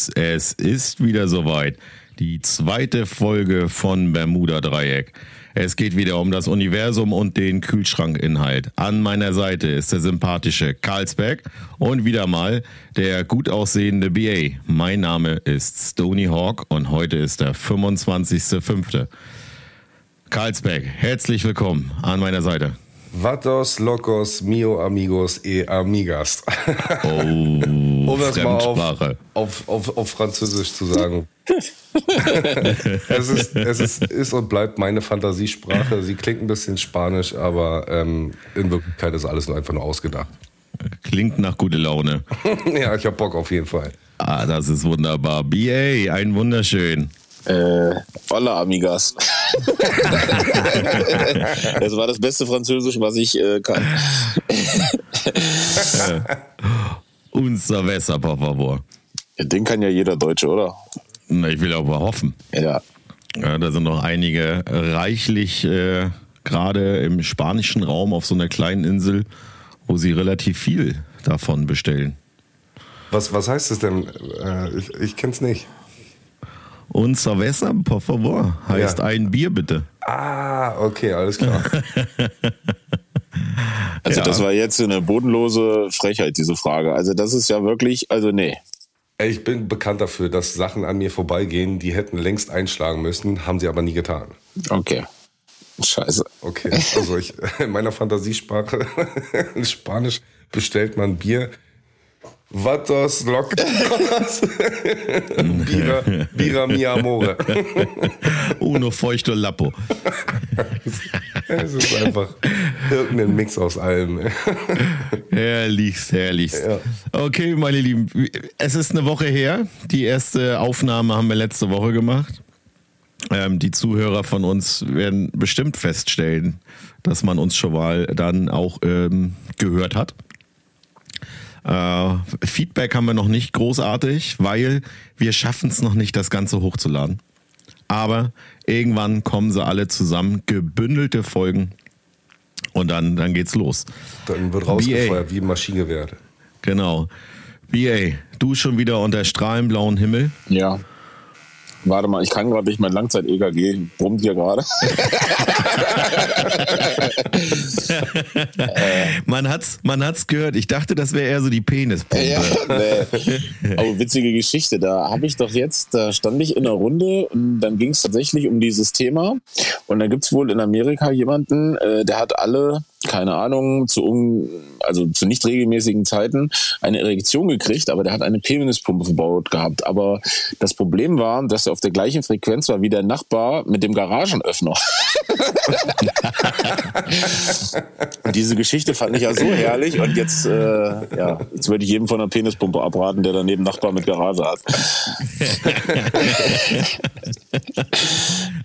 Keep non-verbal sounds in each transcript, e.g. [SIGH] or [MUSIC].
Jungs, es ist wieder soweit. Die zweite Folge von Bermuda Dreieck. Es geht wieder um das Universum und den Kühlschrankinhalt. An meiner Seite ist der sympathische Karlsberg und wieder mal der gut aussehende BA. Mein Name ist Stony Hawk und heute ist der 25.05. Karlsberg, herzlich willkommen an meiner Seite. Vatos, locos, mio amigos e amigas. Oh, [LAUGHS] um das mal auf, auf, auf, auf Französisch zu sagen. [LAUGHS] es ist, es ist, ist und bleibt meine Fantasiesprache. Sie klingt ein bisschen spanisch, aber ähm, in Wirklichkeit ist alles nur einfach nur ausgedacht. Klingt nach gute Laune. [LAUGHS] ja, ich hab Bock auf jeden Fall. Ah, das ist wunderbar. BA, ein wunderschön. Äh, hola, amigas. [LAUGHS] das war das beste Französisch, was ich äh, kann. [LAUGHS] Unser Wässer, por favor. Den kann ja jeder Deutsche, oder? Na, Ich will aber hoffen. Ja. Ja, da sind noch einige reichlich äh, gerade im spanischen Raum auf so einer kleinen Insel, wo sie relativ viel davon bestellen. Was, was heißt es denn? Äh, ich ich kenn's nicht. Unser Wässer, por favor, heißt Ja. ein Bier bitte. Ah, okay, alles klar. [LAUGHS] Also Ja. das war jetzt eine bodenlose Frechheit, diese Frage. Also das ist ja wirklich, also nee. Ich bin bekannt dafür, dass Sachen an mir vorbeigehen, die hätten längst einschlagen müssen, haben sie aber nie getan. Okay. Scheiße. Okay, also ich, [LAUGHS] in meiner Fantasiesprache, [LAUGHS] in Spanisch bestellt man Bier. Vatos locos. [LAUGHS] Bira, Bira mi amore. [LAUGHS] Uno feuchter Lappo. [LAUGHS] Es ist einfach irgendein Mix aus allem. Herrlichst, herrlichst. Ja. Okay, meine Lieben, es ist eine Woche her. Die erste Aufnahme haben wir letzte Woche gemacht. Ähm, die Zuhörer von uns werden bestimmt feststellen, dass man uns schon mal dann auch ähm, gehört hat. Äh, Feedback haben wir noch nicht großartig, weil wir schaffen es noch nicht, das Ganze hochzuladen. Aber irgendwann kommen sie alle zusammen, gebündelte Folgen und dann, dann geht's los. Dann wird rausgefeuert wie ein Maschinengewehr. Genau. BA, du schon wieder unter strahlend blauen Himmel. Ja. Warte mal, ich kann gerade nicht mein Langzeit-EKG, brummt hier gerade. [LAUGHS] Man hat's, man hat's gehört. Ich dachte, das wäre eher so die Penispumpe. Ja, nee. Aber witzige Geschichte. Da habe ich doch jetzt, da stand ich in einer Runde und dann ging es tatsächlich um dieses Thema. Und da gibt's wohl in Amerika jemanden, äh, der hat alle, keine Ahnung, zu un, also zu nicht regelmäßigen Zeiten eine Erektion gekriegt, aber der hat eine Penispumpe verbaut gehabt. Aber das Problem war, dass er auf der gleichen Frequenz war wie der Nachbar mit dem Garagenöffner. [LAUGHS] Diese Geschichte fand ich ja so herrlich und jetzt, äh, ja, jetzt würde ich jedem von einer Penispumpe abraten, der daneben Nachbar mit Garage hat. [LAUGHS]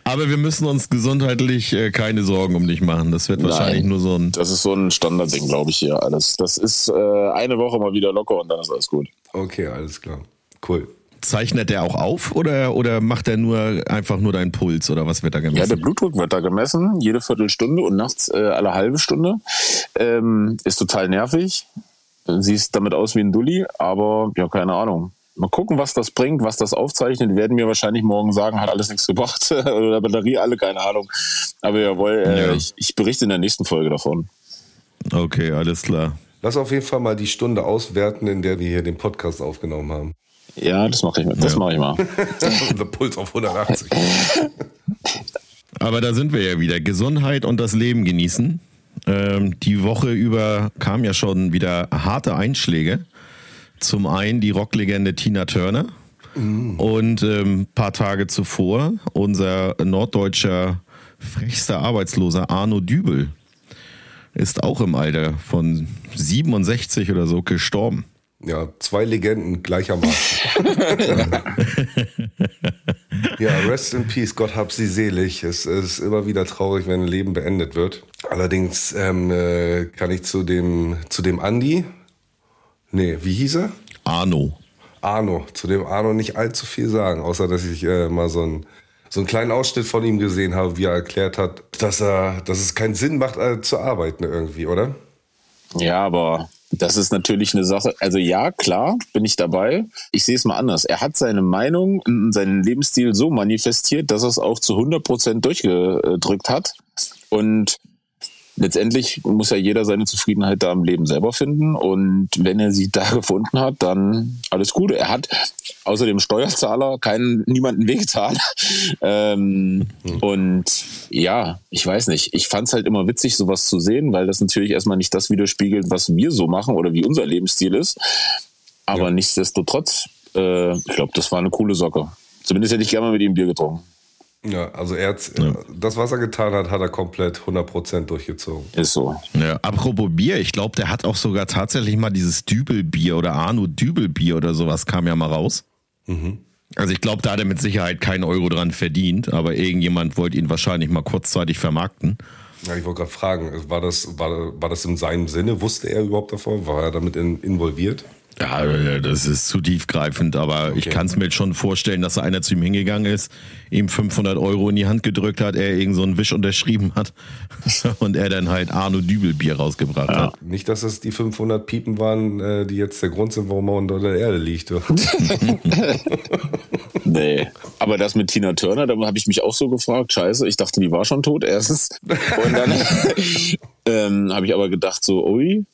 Aber wir müssen uns gesundheitlich äh, keine Sorgen um dich machen. Das wird wahrscheinlich Nein. nur so ein. Das ist so ein Standardding, glaube ich, hier alles. Das ist äh, eine Woche mal wieder locker und dann ist alles gut. Okay, alles klar. Cool. Zeichnet der auch auf oder, oder macht er nur einfach nur deinen Puls oder was wird da Ja, der gemessen? Blutdruck wird da gemessen, jede Viertelstunde und nachts äh, alle halbe Stunde. Ähm, ist total nervig. Siehst damit aus wie ein Dulli, aber ja, keine Ahnung. Mal gucken, was das bringt, was das aufzeichnet. Die werden mir wahrscheinlich morgen sagen, hat alles nichts gebracht. [LAUGHS] Oder Batterie alle, keine Ahnung. Aber jawohl, äh, Ja. ich, ich berichte in der nächsten Folge davon. Okay, alles klar. Lass auf jeden Fall mal die Stunde auswerten, in der wir hier den Podcast aufgenommen haben. Ja, das mache ich, das Ja. mach ich mal. [LAUGHS] Unser Puls auf 180. Aber da sind wir ja wieder. Gesundheit und das Leben genießen. Ähm, die Woche über kamen ja schon wieder harte Einschläge. Zum einen die Rocklegende Tina Turner und ähm, paar Tage zuvor unser norddeutscher frechster Arbeitsloser Arno Dübel ist auch im Alter von 67 oder so gestorben. Ja, zwei Legenden gleichermaßen. [LAUGHS] ja, rest in peace, Gott hab sie selig. Es ist immer wieder traurig, wenn ein Leben beendet wird. Allerdings ähm, äh, kann ich zu dem, zu dem Andi, nee, wie hieß er? Arno. Arno, zu dem Arno nicht allzu viel sagen, außer dass ich äh, mal so einen, so einen kleinen Ausschnitt von ihm gesehen habe, wie er erklärt hat, dass er, dass es keinen Sinn macht, äh, zu arbeiten irgendwie, oder? Ja, aber Das ist natürlich eine Sache. Also ja, klar, bin ich dabei. Ich sehe es mal anders. Er hat seine Meinung und seinen Lebensstil so manifestiert, dass er es auch zu 100 Prozent durchgedrückt hat. Und letztendlich muss ja jeder seine Zufriedenheit da im Leben selber finden. Und wenn er sie da [LAUGHS] gefunden hat, dann alles Gute. Er hat außer dem Steuerzahler keinen, niemanden wehgetan. [LAUGHS] ähm, hm. Und ja, ich weiß nicht. Ich fand es halt immer witzig, sowas zu sehen, weil das natürlich erstmal nicht das widerspiegelt, was wir so machen oder wie unser Lebensstil ist. Aber ja. nichtsdestotrotz, äh, ich glaube, das war eine coole Socke. Zumindest hätte ich gerne mal mit ihm Bier getrunken. Ja, also er hat, ja. das, was er getan hat, hat er komplett 100% durchgezogen. Ist so. Ja, apropos Bier, ich glaube, der hat auch sogar tatsächlich mal dieses Dübelbier oder Arno Dübelbier oder sowas kam ja mal raus. Mhm. Also ich glaube, da hat er mit Sicherheit keinen Euro dran verdient, aber irgendjemand wollte ihn wahrscheinlich mal kurzzeitig vermarkten. Ja, ich wollte gerade fragen, war das, war, war das in seinem Sinne? Wusste er überhaupt davon? War er damit in, involviert? Ja, das ist zu tiefgreifend, aber okay. ich kann es mir jetzt schon vorstellen, dass da einer zu ihm hingegangen ist, ihm 500 Euro in die Hand gedrückt hat, er irgend so einen Wisch unterschrieben hat [LAUGHS] und er dann halt Arno Dübel Bier rausgebracht ja. hat. Nicht, dass es die 500 Piepen waren, äh, die jetzt der Grund sind, warum er unter der Erde liegt. [LAUGHS] nee, aber das mit Tina Turner, da habe ich mich auch so gefragt, scheiße, ich dachte, die war schon tot erstens. Und dann [LAUGHS] ähm, habe ich aber gedacht so, ui,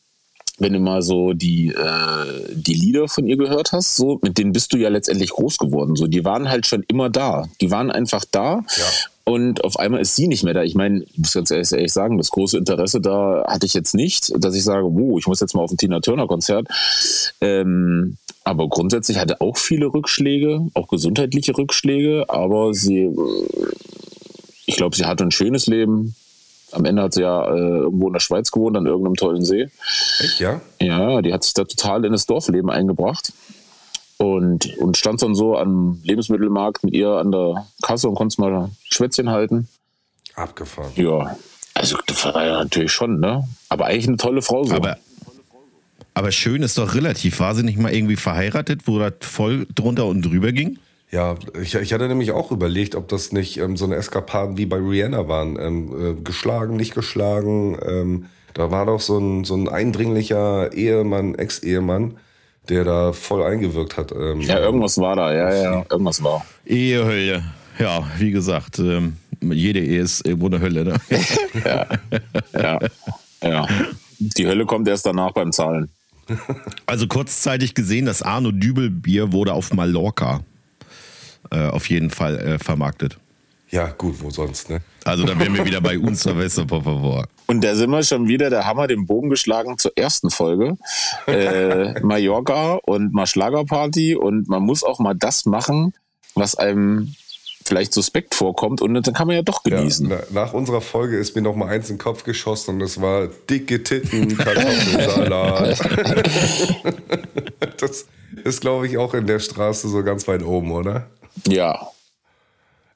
wenn du mal so die, äh, die Lieder von ihr gehört hast, so, mit denen bist du ja letztendlich groß geworden. So, die waren halt schon immer da. Die waren einfach da. Ja. Und auf einmal ist sie nicht mehr da. Ich meine, ich muss ganz ehrlich sagen, das große Interesse da hatte ich jetzt nicht, dass ich sage, wow, ich muss jetzt mal auf ein Tina Turner Konzert. Ähm, aber grundsätzlich hatte auch viele Rückschläge, auch gesundheitliche Rückschläge. Aber sie, ich glaube, sie hatte ein schönes Leben. Am Ende hat sie ja äh, irgendwo in der Schweiz gewohnt, an irgendeinem tollen See. Echt, ja? Ja, die hat sich da total in das Dorfleben eingebracht. Und, und stand dann so am Lebensmittelmarkt mit ihr an der Kasse und konnte mal Schwätzchen halten. Abgefahren. Ja, also das war ja natürlich schon, ne? Aber eigentlich eine tolle Frau so. Aber, aber schön ist doch relativ. War sie nicht mal irgendwie verheiratet, wo das voll drunter und drüber ging? Ja, ich, ich hatte nämlich auch überlegt, ob das nicht ähm, so eine Eskapaden wie bei Rihanna waren. Ähm, äh, geschlagen, nicht geschlagen. Ähm, da war doch so ein, so ein eindringlicher Ehemann, Ex-Ehemann, der da voll eingewirkt hat. Ähm, ja, irgendwas war da, ja, ja, irgendwas war. Ehehölle. Ja, wie gesagt, ähm, jede Ehe ist irgendwo eine Hölle, ne? [LAUGHS] ja, ja, ja. Die Hölle kommt erst danach beim Zahlen. Also kurzzeitig gesehen, das Arno Dübel Bier wurde auf Mallorca äh, auf jeden Fall äh, vermarktet. Ja, gut, wo sonst, ne? Also da wären wir wieder bei uns, Silvester, por favor. Und da sind wir schon wieder, der Hammer den Bogen geschlagen zur ersten Folge. Äh, [LAUGHS] Mallorca und mal Schlagerparty und man muss auch mal das machen, was einem vielleicht suspekt vorkommt und dann kann man ja doch genießen. Ja, nach unserer Folge ist mir noch mal eins in den Kopf geschossen und das war dicke Titten, Kartoffelsalat. [LAUGHS] [LAUGHS] das ist, glaube ich, auch in der Straße so ganz weit oben, oder? Ja.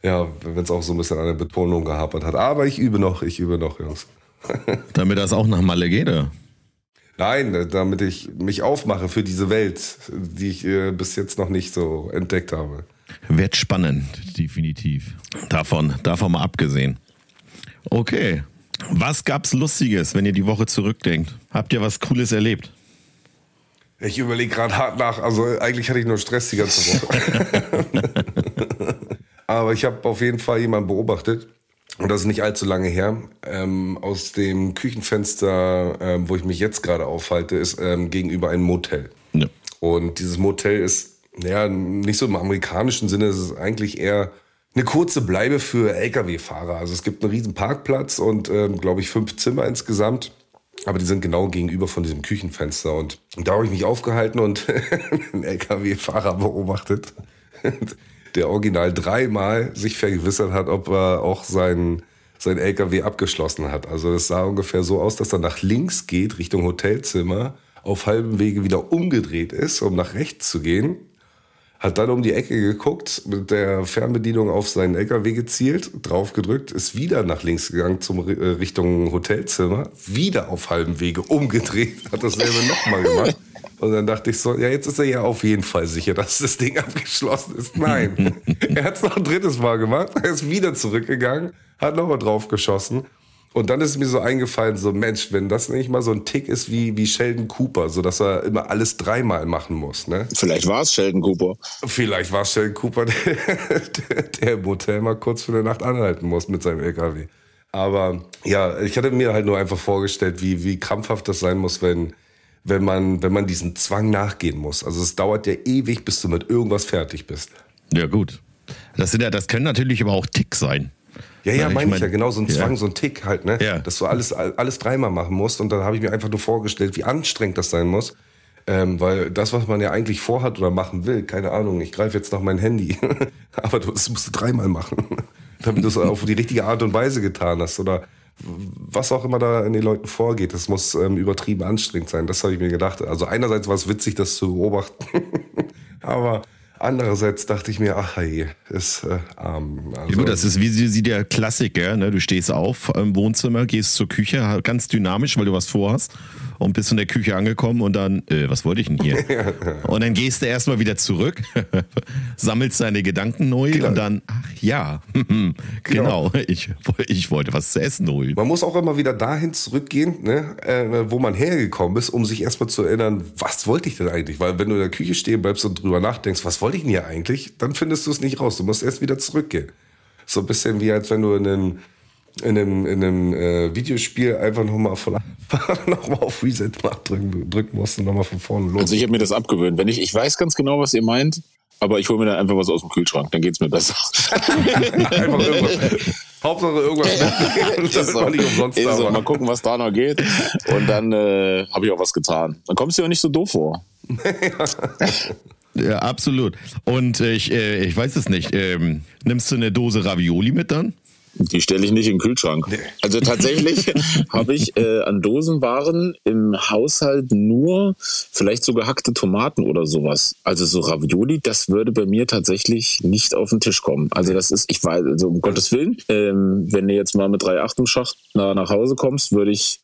Ja, wenn es auch so ein bisschen an der Betonung gehapert hat. Aber ich übe noch, ich übe noch, Jungs. [LAUGHS] damit das auch nach Malle geht, oder? Nein, damit ich mich aufmache für diese Welt, die ich äh, bis jetzt noch nicht so entdeckt habe. Wird spannend, definitiv. Davon, davon mal abgesehen. Okay. Was gab's Lustiges, wenn ihr die Woche zurückdenkt? Habt ihr was Cooles erlebt? Ich überlege gerade hart nach. Also eigentlich hatte ich nur Stress die ganze Woche. [LAUGHS] Aber ich habe auf jeden Fall jemanden beobachtet. Und das ist nicht allzu lange her. Ähm, aus dem Küchenfenster, ähm, wo ich mich jetzt gerade aufhalte, ist ähm, gegenüber ein Motel. Ja. Und dieses Motel ist, ja, nicht so im amerikanischen Sinne, es ist eigentlich eher eine kurze Bleibe für Lkw-Fahrer. Also es gibt einen riesen Parkplatz und, ähm, glaube ich, fünf Zimmer insgesamt. Aber die sind genau gegenüber von diesem Küchenfenster. Und da habe ich mich aufgehalten und [LAUGHS] einen LKW-Fahrer beobachtet, [LAUGHS] der original dreimal sich vergewissert hat, ob er auch seinen sein LKW abgeschlossen hat. Also es sah ungefähr so aus, dass er nach links geht, Richtung Hotelzimmer, auf halbem Wege wieder umgedreht ist, um nach rechts zu gehen hat dann um die Ecke geguckt, mit der Fernbedienung auf seinen LKW gezielt, drauf gedrückt, ist wieder nach links gegangen zum äh, Richtung Hotelzimmer, wieder auf halbem Wege umgedreht, hat dasselbe [LAUGHS] nochmal gemacht. Und dann dachte ich so, ja, jetzt ist er ja auf jeden Fall sicher, dass das Ding abgeschlossen ist. Nein, [LAUGHS] er hat es noch ein drittes Mal gemacht, er ist wieder zurückgegangen, hat nochmal drauf geschossen Und dann ist mir so eingefallen, so Mensch, wenn das nicht mal so ein Tick ist wie, wie Sheldon Cooper, so dass er immer alles dreimal machen muss, ne? Vielleicht war es Sheldon Cooper. Vielleicht war es Sheldon Cooper, [LAUGHS] der, im Hotel mal kurz für eine Nacht anhalten muss mit seinem LKW. Aber ja, ich hatte mir halt nur einfach vorgestellt, wie, wie krampfhaft das sein muss, wenn, wenn, man, wenn man diesen Zwang nachgehen muss. Also es dauert ja ewig, bis du mit irgendwas fertig bist. Ja, gut. Das, sind ja, das können natürlich aber auch Tick sein. Ja, ja, meine ich, mein- ja, genau, so ein ja. Zwang, so ein Tick halt, ne? Ja. Dass du alles, alles dreimal machen musst. Und dann habe ich mir einfach nur vorgestellt, wie anstrengend das sein muss. Ähm, weil das, was man ja eigentlich vorhat oder machen will, keine Ahnung, ich greife jetzt nach mein Handy. [LAUGHS] Aber du, das musst du dreimal machen. [LAUGHS] Damit du es auf die richtige Art und Weise getan hast. Oder was auch immer da in den Leuten vorgeht. Das muss ähm, übertrieben anstrengend sein. Das habe ich mir gedacht. Also einerseits war es witzig, das zu beobachten. [LAUGHS] Aber andererseits dachte ich mir, ach hey, ist äh, arm. Also, Ja, gut, das ist wie, wie der Klassiker, ne? Du stehst auf im Wohnzimmer, gehst zur Küche, ganz dynamisch, weil du was vorhast und bist in der Küche angekommen und dann, äh, was wollte ich denn hier? [LAUGHS] und dann gehst du erstmal wieder zurück, [LAUGHS] sammelst deine Gedanken neu Genau. und dann, ach ja, [LAUGHS] genau, ich, ich wollte was zu essen holen. Man muss auch immer wieder dahin zurückgehen, ne, äh, wo man hergekommen ist, um sich erstmal zu erinnern, was wollte ich denn eigentlich? Weil wenn du in der Küche stehen bleibst und drüber nachdenkst, was wollte ich denn hier eigentlich, dann findest du es nicht raus. Du musst erst wieder zurückgehen. So ein bisschen wie als wenn du in einem, in einem, in einem äh, Videospiel einfach nochmal von [LAUGHS] nochmal auf Reset drücken, drücken musst und nochmal von vorne los. Also ich habe mir das abgewöhnt. Wenn ich, ich weiß ganz genau, was ihr meint, aber ich hole mir dann einfach was aus dem Kühlschrank, dann geht's mir besser. [LAUGHS] einfach irgendwas. Hauptsache irgendwas mitnehmen, Ist damit so. man nicht umsonst Ist da so. Mal gucken, was da noch geht. Und dann äh, habe ich auch was getan. Dann kommst du ja nicht so doof vor. [LAUGHS] Ja, absolut. Und äh, ich, äh, ich weiß es nicht, ähm, nimmst du eine Dose Ravioli mit dann? Die stelle ich nicht in den Kühlschrank. Also tatsächlich [LAUGHS] habe ich äh, an Dosenwaren im Haushalt nur vielleicht so gehackte Tomaten oder sowas. Also so Ravioli, das würde bei mir tatsächlich nicht auf den Tisch kommen. Also das ist, ich weiß, also um Gottes Willen, ähm, wenn du jetzt mal mit 3,8 im Schacht nach, nach Hause kommst, würde ich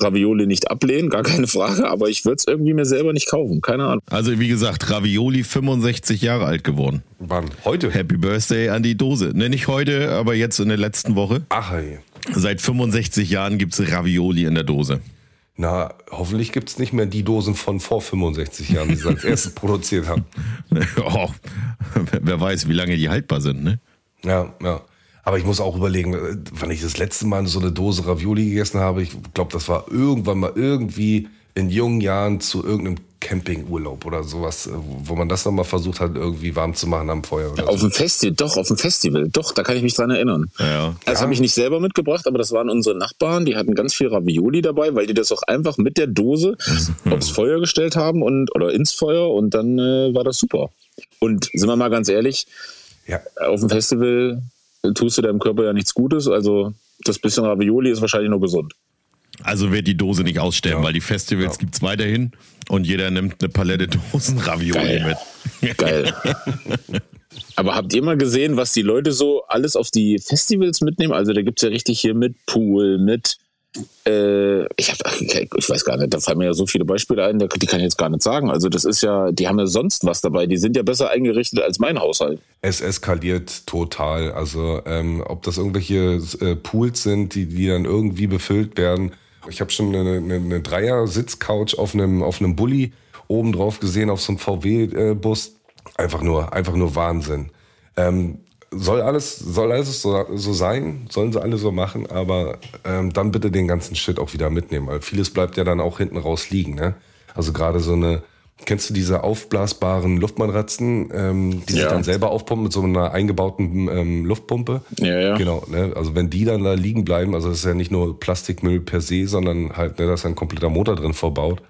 Ravioli nicht ablehnen, gar keine Frage, aber ich würde es irgendwie mir selber nicht kaufen, keine Ahnung. Also wie gesagt, Ravioli 65 Jahre alt geworden. Wann? Heute? Happy Birthday an die Dose. Ne, nicht heute, aber jetzt in der letzten Woche. Ach hey. Seit 65 Jahren gibt's Ravioli in der Dose. Na, hoffentlich gibt's nicht mehr die Dosen von vor 65 Jahren, die sie als erstes [LAUGHS] produziert haben. [LAUGHS] oh, wer weiß, wie lange die haltbar sind, ne? Ja, ja. Aber ich muss auch überlegen, äh, wann ich das letzte Mal so eine Dose Ravioli gegessen habe. Ich glaube, das war irgendwann mal irgendwie in jungen Jahren zu irgendeinem Campingurlaub oder sowas, äh, wo man das nochmal versucht hat, irgendwie warm zu machen am Feuer. Oder Auf so. dem Festival, doch, auf dem Festival, doch, da kann ich mich dran erinnern. Ja. Das habe ich nicht selber mitgebracht, aber das waren unsere Nachbarn, die hatten ganz viel Ravioli dabei, weil die das auch einfach mit der Dose aufs Feuer gestellt haben und oder ins Feuer und dann äh, war das super. Und sind wir mal ganz ehrlich, Ja, auf dem Festival tust du deinem Körper ja nichts Gutes, also das bisschen Ravioli ist wahrscheinlich nur gesund. Also wird die Dose nicht aussterben, Ja. weil die Festivals Ja. gibt's weiterhin und jeder nimmt eine Palette Dosen Ravioli Geil. mit. Geil. [LAUGHS] Aber habt ihr mal gesehen, was die Leute so alles auf die Festivals mitnehmen? Also da gibt's ja richtig hier mit Pool, mit äh, ich, hab, ich weiß gar nicht, da fallen mir ja so viele Beispiele ein, die kann ich jetzt gar nicht sagen. Also das ist ja, die haben ja sonst was dabei, die sind ja besser eingerichtet als mein Haushalt. es eskaliert total. Also, ähm, ob das irgendwelche äh, Pools sind, die, die dann irgendwie befüllt werden. Ich habe schon eine, eine, eine Dreier-Sitzcouch auf einem, auf einem Bulli oben drauf gesehen, auf so einem VW-Bus. Einfach nur, einfach nur Wahnsinn. Ähm, soll alles, soll alles so, so sein, sollen sie alle so machen, aber ähm, dann bitte den ganzen Shit auch wieder mitnehmen, weil vieles bleibt ja dann auch hinten raus liegen. Ne? Also gerade so eine, kennst du diese aufblasbaren Luftmatratzen, ähm, die sich Ja. dann selber aufpumpen mit so einer eingebauten ähm, Luftpumpe? Ja, ja. Genau, ne? also wenn die dann da liegen bleiben, also das ist ja nicht nur Plastikmüll per se, sondern halt, ne, da ist ein kompletter Motor drin verbaut.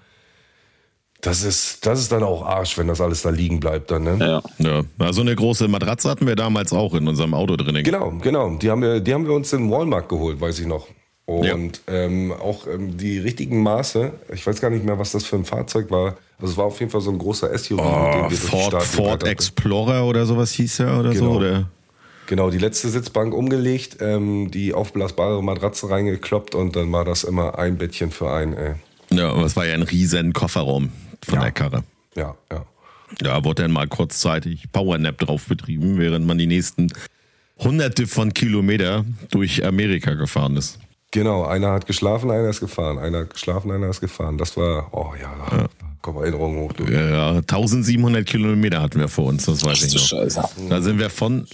Das ist, das ist dann auch Arsch, wenn das alles da liegen bleibt dann, ne? Ja. Ja, also eine große Matratze hatten wir damals auch in unserem Auto drin. Genau, genau. Die haben wir, die haben wir uns in Walmart geholt, weiß ich noch. Und ähm, auch ähm, die richtigen Maße, ich weiß gar nicht mehr, was das für ein Fahrzeug war. Also es war auf jeden Fall so ein großer SUV, mit dem Oh, Ford, Ford. Explorer oder sowas hieß er oder so. Genau. Oder? Genau, die letzte Sitzbank umgelegt, ähm, die aufblasbare Matratze reingekloppt und dann war das immer ein Bettchen für einen, ey. Ja, aber es war ja ein riesen Kofferraum von Ja. der Karre. Ja, ja. Da wurde dann mal kurzzeitig Powernap drauf betrieben, während man die nächsten hunderte von Kilometer durch Amerika gefahren ist. Genau, einer hat geschlafen, einer ist gefahren. Einer hat geschlafen, einer ist gefahren. Das war, oh ja, da ja. kommen Erinnerungen hoch. Du. Ja, 1700 Kilometer hatten wir vor uns, das weiß ich noch. Scheiße. Da sind wir von,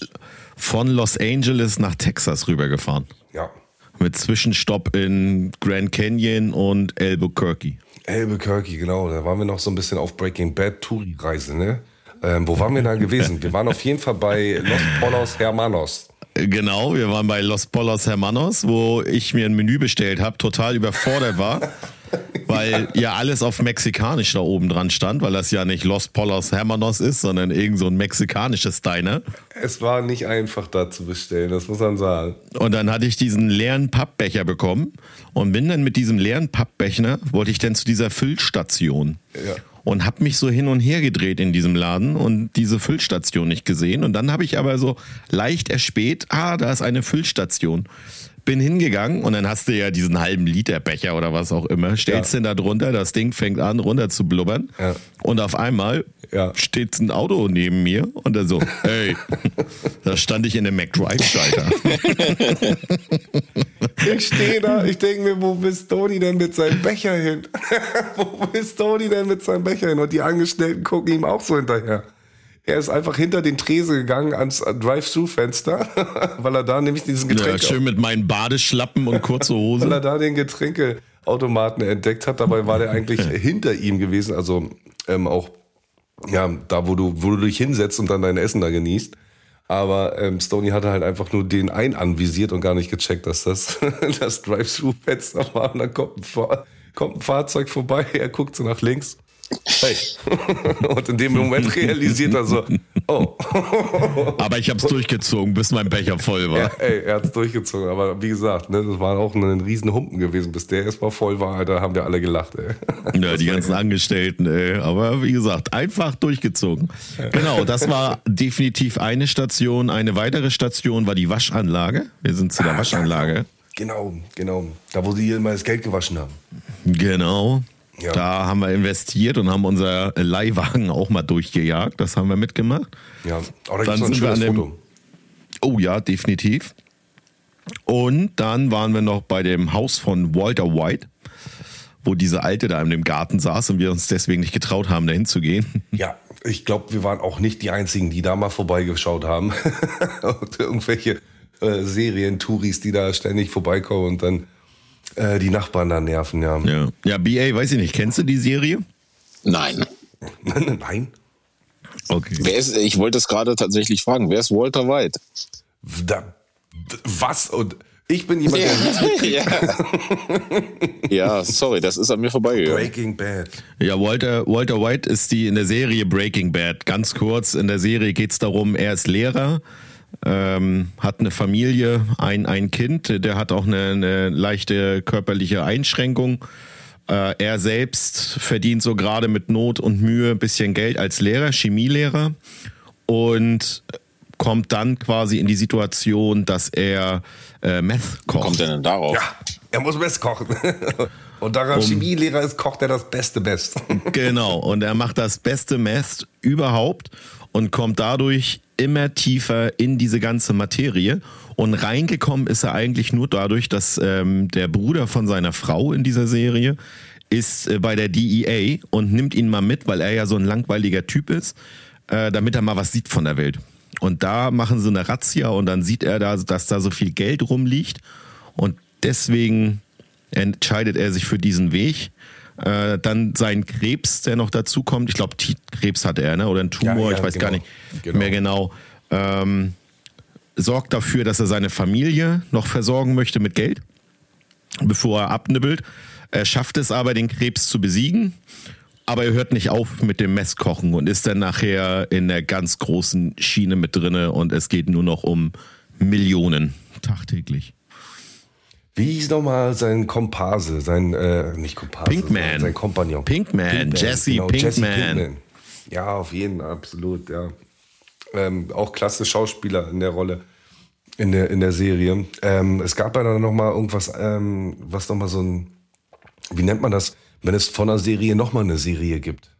von Los Angeles nach Texas rübergefahren. Ja. Mit Zwischenstopp in Grand Canyon und Albuquerque. Albuquerque, genau. Da waren wir noch so ein bisschen auf Breaking Bad Touri-Reise, ne? Ähm, wo waren wir da gewesen? Wir waren auf jeden Fall bei Los Polos Hermanos. Genau, wir waren bei Los Polos Hermanos, wo ich mir ein Menü bestellt habe, total überfordert war, weil ja alles auf Mexikanisch da oben dran stand, weil das ja nicht Los Polos Hermanos ist, sondern irgend so ein mexikanisches Diner. Es war nicht einfach da zu bestellen, das muss man sagen. Und dann hatte ich diesen leeren Pappbecher bekommen und bin dann mit diesem leeren Pappbecher, wollte ich dann zu dieser Füllstation. Ja und habe mich so hin und her gedreht in diesem Laden und diese Füllstation nicht gesehen. Und dann habe ich aber so leicht erspäht, ah, da ist eine Füllstation. Bin hingegangen und dann hast du ja diesen halben Liter Becher oder was auch immer, stellst ja. den da drunter, das Ding fängt an runter zu blubbern ja. und auf einmal ja. steht ein Auto neben mir und er so, hey, [LAUGHS] da stand ich in dem McDrive-Schalter. [LAUGHS] ich stehe da, ich denke mir, wo bist Toni denn mit seinem Becher hin? [LAUGHS] wo bist Toni denn mit seinem Becher hin? Und die Angestellten gucken ihm auch so hinterher. Er ist einfach hinter den Trese gegangen ans Drive-Thru-Fenster, [LAUGHS] weil er da nämlich diesen Getränk. Ja, schön mit meinen Badeschlappen und kurze Hose. weil er da den Getränkeautomaten entdeckt hat. Dabei war der eigentlich [LAUGHS] hinter ihm gewesen, also ähm, auch ja, da wo du, wo du dich hinsetzt und dann dein Essen da genießt. Aber ähm, Stoney hatte halt einfach nur den einen anvisiert und gar nicht gecheckt, dass das [LAUGHS] das Drive-Thru-Fenster war. Und dann kommt ein, kommt ein Fahrzeug vorbei, er guckt so nach links Hey. [LAUGHS] Und in dem Moment realisiert er so, oh. [LAUGHS] Aber ich habe es durchgezogen, bis mein Becher voll war. Ja, ey, er hat es durchgezogen. Aber wie gesagt, ne, das war auch ein riesen Humpen gewesen. Bis der erstmal voll war, Alter, haben wir alle gelacht. Ey. Ja, die ganzen Angestellten. Ey. Aber wie gesagt, einfach durchgezogen. Genau, das war definitiv eine Station. Eine weitere Station war die Waschanlage. Wir sind zu der Waschanlage. Genau, genau. Da, wo sie hier immer das Geld gewaschen haben. Genau. Ja. Da haben wir investiert und haben unser Leihwagen auch mal durchgejagt. Das haben wir mitgemacht. Ja, aber da dann sind wir an dem, Foto. Oh ja, definitiv. Und dann waren wir noch bei dem Haus von Walter White, wo diese Alte da in dem Garten saß und wir uns deswegen nicht getraut haben, da hinzugehen. [LAUGHS] Ja, ich glaube, wir waren auch nicht die Einzigen, die da mal vorbeigeschaut haben. und [LAUGHS] irgendwelche äh, Serien-Touris, die da ständig vorbeikommen und dann äh, die Nachbarn da nerven, ja. ja. Ja, BA, weiß ich nicht, kennst du die Serie? Nein. [LAUGHS] Nein? Okay. Wer ist, ich wollte es gerade tatsächlich fragen, wer ist Walter White? Da, was? Und ich bin jemand, der nichts [LAUGHS] mitkriegt. ja. ja, sorry, das ist an mir vorbeigegangen. Breaking Bad. Ja, Walter, Walter White ist die in der Serie Breaking Bad. Ganz kurz, in der Serie geht es darum, er ist Lehrer ähm, hat eine Familie, ein, ein Kind, der hat auch eine, eine leichte körperliche Einschränkung. Äh, er selbst verdient so gerade mit Not und Mühe ein bisschen Geld als Lehrer, Chemielehrer und kommt dann quasi in die Situation, dass er äh, Meth kocht. Kommt er denn darauf? Ja, er muss Meth kochen. [LAUGHS] Und da er um, Chemielehrer ist, kocht er das beste Meth. Genau, und er macht das beste Meth überhaupt und kommt dadurch immer tiefer in diese ganze Materie. Und reingekommen ist er eigentlich nur dadurch, dass ähm, der Bruder von seiner Frau in dieser Serie ist äh, bei der DEA und nimmt ihn mal mit, weil er ja so ein langweiliger Typ ist, äh, damit er mal was sieht von der Welt. Und da machen sie eine Razzia und dann sieht er da, dass da so viel Geld rumliegt. Und deswegen entscheidet er sich für diesen Weg äh, dann sein Krebs, der noch dazu kommt. Ich glaube, Krebs hat er, ne? oder ein Tumor, ja, ja, ich weiß genau. gar nicht genau. mehr genau. Ähm, sorgt dafür, dass er seine Familie noch versorgen möchte mit Geld, bevor er abnibbelt. Er schafft es aber, den Krebs zu besiegen. Aber er hört nicht auf mit dem Messkochen und ist dann nachher in der ganz großen Schiene mit drinne und es geht nur noch um Millionen tagtäglich. Wie hieß nochmal sein Komparse, sein, äh, nicht Komparse, Pinkman. sein Kompagnon? Pinkman, Pinkman. Jesse genau, Pinkman. Jesse Pinkman. Ja, auf jeden, absolut, ja. Ähm, auch klasse Schauspieler in der Rolle, in der, in der Serie. Ähm, es gab ja dann nochmal irgendwas, ähm, was nochmal so ein, wie nennt man das, wenn es von einer Serie nochmal eine Serie gibt?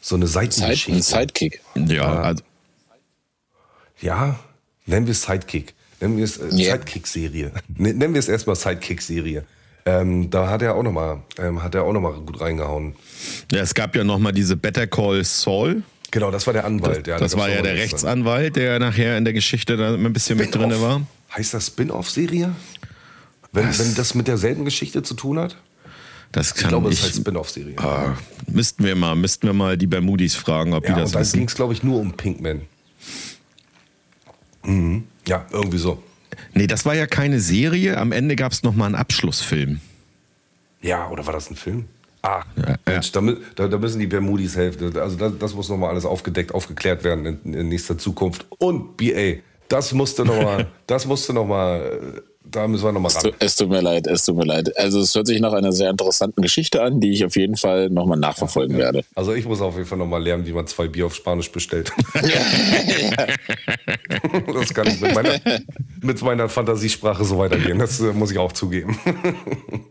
So eine Seitengeschichte. Ein Sidekick. Ja, also. Ja, nennen wir es Sidekick. Nennen wir es äh, Ja. Sidekick-Serie. [LAUGHS] N- Nennen wir es erstmal Sidekick-Serie. Ähm, da hat er auch nochmal, ähm, hat er auch noch mal gut reingehauen. Ja, es gab ja nochmal diese Better Call Saul. Genau, das war der Anwalt. ja, das da war ja der. Rechtsanwalt, der nachher in der Geschichte da ein bisschen mit drin war. Heißt das Spin-off-Serie? Wenn, wenn das mit derselben Geschichte zu tun hat? Das kann Ich glaube, es ich, heißt Spin-off-Serie. Ah, müssten wir mal, müssten wir mal die Bermudis fragen, ob ja, die das und dann ging es, glaube ich, nur um Pinkman. Mhm. Ja, irgendwie so. Nee, das war ja keine Serie. Am Ende gab es nochmal einen Abschlussfilm. Ja, oder war das ein Film? Ah, Ja, Mensch, Da, mü- da, da müssen die Bermudis helfen. Also das, das muss nochmal alles aufgedeckt, aufgeklärt werden in, in nächster Zukunft. Und BA, das musste nochmal, [LAUGHS] das musste nochmal, da müssen wir nochmal Es ran. Es tut mir leid, es tut mir leid. Also es hört sich nach einer sehr interessanten Geschichte an, die ich auf jeden Fall nochmal nachverfolgen werde. Also ich muss auf jeden Fall nochmal lernen, wie man zwei Bier auf Spanisch bestellt. [LAUGHS] [LAUGHS] das kann ich mit meiner, mit meiner Fantasiesprache so weitergehen. Das äh, muss ich auch zugeben. [LAUGHS]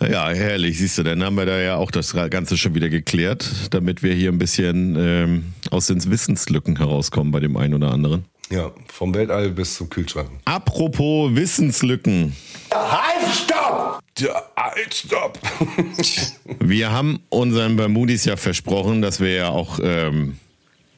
Ja, herrlich, siehst du, dann haben wir da ja auch das Ganze schon wieder geklärt, damit wir hier ein bisschen ähm, aus den Wissenslücken herauskommen bei dem einen oder anderen. Ja, vom Weltall bis zum Kühlschrank. Apropos Wissenslücken. Halt, stopp! Ja, halt, stopp! [LAUGHS] Wir haben unseren Bermudis ja versprochen, dass wir ja auch ähm,